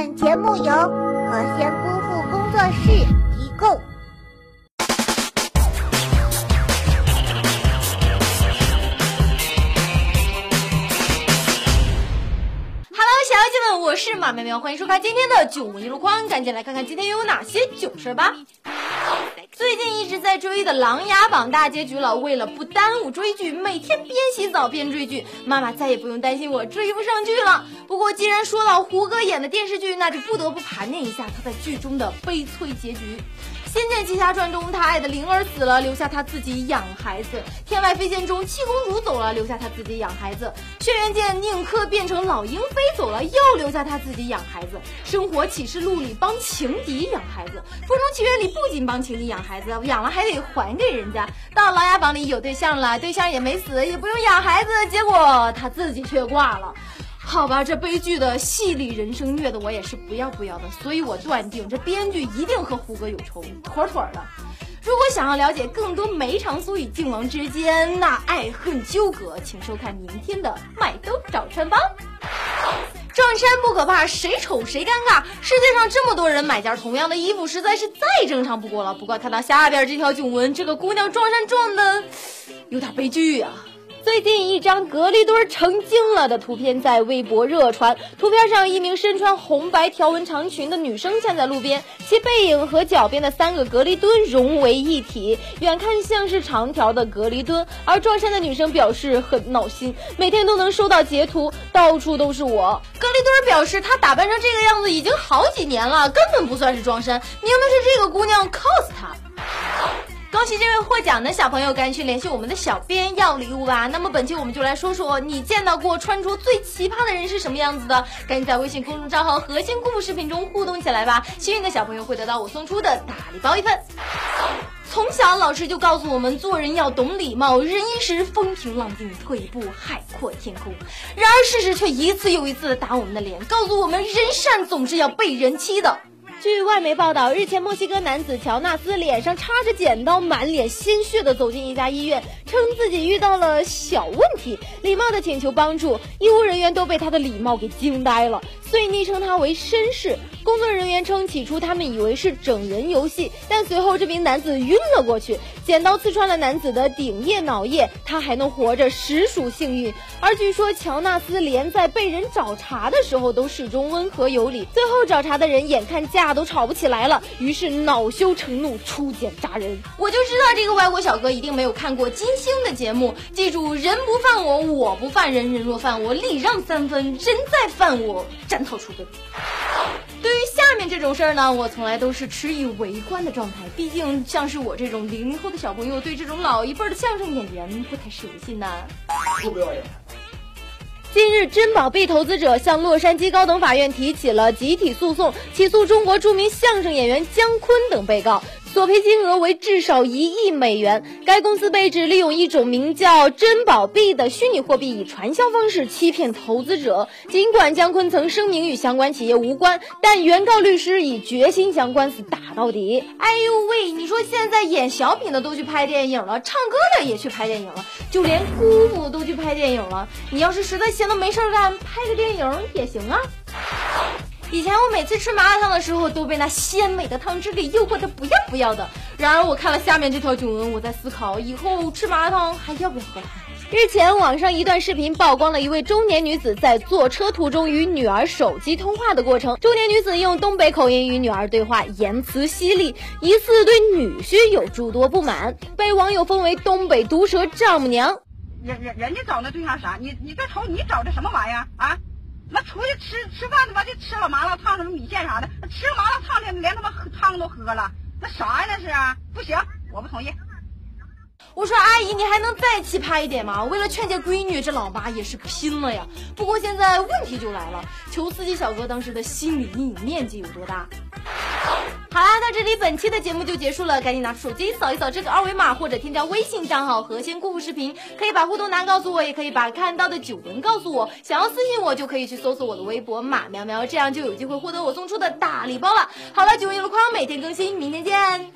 本节目由和仙姑父工作室提供。小妖精们，我是马喵喵，欢迎收看今天的九文一路宽，赶紧来看看今天又有哪些囧事吧。最近一直在追的《琅琊榜》大结局了，为了不耽误追剧，每天边洗澡边追剧，妈妈再也不用担心我追不上剧了。不过既然说到胡歌演的电视剧，那就不得不盘点一下他在剧中的悲催结局。《仙剑奇侠传》中，他爱的灵儿死了，留下他自己养孩子；《天外飞仙》中，七公主走了，留下他自己养孩子；《轩辕剑》宁珂变成老鹰飞走了，又留下他自己养孩子；《生活启示录》里帮情敌养孩子；《风中奇缘》里不仅帮情敌养孩子，养了还得还给人家；到《琅琊榜》里有对象了，对象也没死，也不用养孩子，结果他自己却挂了。好吧，这悲剧的戏里人生虐的我也是不要不要的，所以我断定这编剧一定和胡歌有仇，妥妥的。如果想要了解更多梅长苏与靖王之间那爱恨纠葛，请收看明天的《麦兜找穿帮》。撞衫不可怕，谁丑谁尴尬。世界上这么多人买件同样的衣服，实在是再正常不过了。不过看到下边这条囧文，这个姑娘撞衫撞的有点悲剧啊。最近一张隔离墩成精了的图片在微博热传，图片上一名身穿红白条纹长裙的女生站在路边，其背影和脚边的三个隔离墩融为一体，远看像是长条的隔离墩。而撞衫的女生表示很闹心，每天都能收到截图，到处都是我。隔离墩表示她打扮成这个样子已经好几年了，根本不算是撞衫，明明是这个姑娘 cos 她。恭喜这位获奖的小朋友，赶紧去联系我们的小编要礼物吧。那么本期我们就来说说你见到过穿着最奇葩的人是什么样子的？赶紧在微信公众账号“核心故事视频”中互动起来吧！幸运的小朋友会得到我送出的大礼包一份。从小老师就告诉我们，做人要懂礼貌，忍一时风平浪静，退一步海阔天空。然而事实却一次又一次的打我们的脸，告诉我们人善总是要被人欺的。据外媒报道，日前墨西哥男子乔纳斯脸上插着剪刀，满脸鲜血的走进一家医院，称自己遇到了小问题，礼貌的请求帮助。医务人员都被他的礼貌给惊呆了，遂昵称他为绅士。工作人员称，起初他们以为是整人游戏，但随后这名男子晕了过去，剪刀刺穿了男子的顶叶脑叶，他还能活着，实属幸运。而据说乔纳斯连在被人找茬的时候都始终温和有礼，最后找茬的人眼看架都吵不起来了，于是恼羞成怒出剪扎人。我就知道这个外国小哥一定没有看过金星的节目，记住人不犯我，我不犯人，人若犯我，礼让三分，人再犯我，斩草除根。对于下面这种事儿呢，我从来都是持以围观的状态。毕竟像是我这种零零后的小朋友，对这种老一辈的相声演员不太熟悉呢。不要脸！近日，珍宝币投资者向洛杉矶高等法院提起了集体诉讼，起诉中国著名相声演员姜昆等被告。索赔金额为至少一亿美元。该公司被指利用一种名叫“珍宝币”的虚拟货币，以传销方式欺骗投资者。尽管姜昆曾声明与相关企业无关，但原告律师已决心将官司打到底。哎呦喂，你说现在演小品的都去拍电影了，唱歌的也去拍电影了，就连姑父都去拍电影了。你要是实在闲得没事干，拍个电影也行啊。以前我每次吃麻辣烫的时候，都被那鲜美的汤汁给诱惑的不要不要的。然而我看了下面这条囧文，我在思考以后吃麻辣烫还要不要喝汤。日前，网上一段视频曝光了一位中年女子在坐车途中与女儿手机通话的过程。中年女子用东北口音与女儿对话，言辞犀利，疑似对女婿有诸多不满，被网友封为东北毒舌丈母娘。人人人家找那对象啥？你你再瞅你找的什么玩意儿啊？那出去吃吃饭他妈就吃了麻辣烫什么米线啥的，吃麻辣烫连连他妈汤都喝了，那啥呀那是？不行，我不同意。我说阿姨，你还能再奇葩一点吗？为了劝诫闺女，这老妈也是拼了呀。不过现在问题就来了，求司机小哥当时的心理阴影面积有多大？好啦，到这里本期的节目就结束了，赶紧拿出手机扫一扫这个二维码，或者添加微信账号“核心故事视频”，可以把互动答案告诉我，也可以把看到的九文告诉我。想要私信我，就可以去搜索我的微博“马喵喵”，这样就有机会获得我送出的大礼包了。好了，九文一路宽，每天更新，明天见。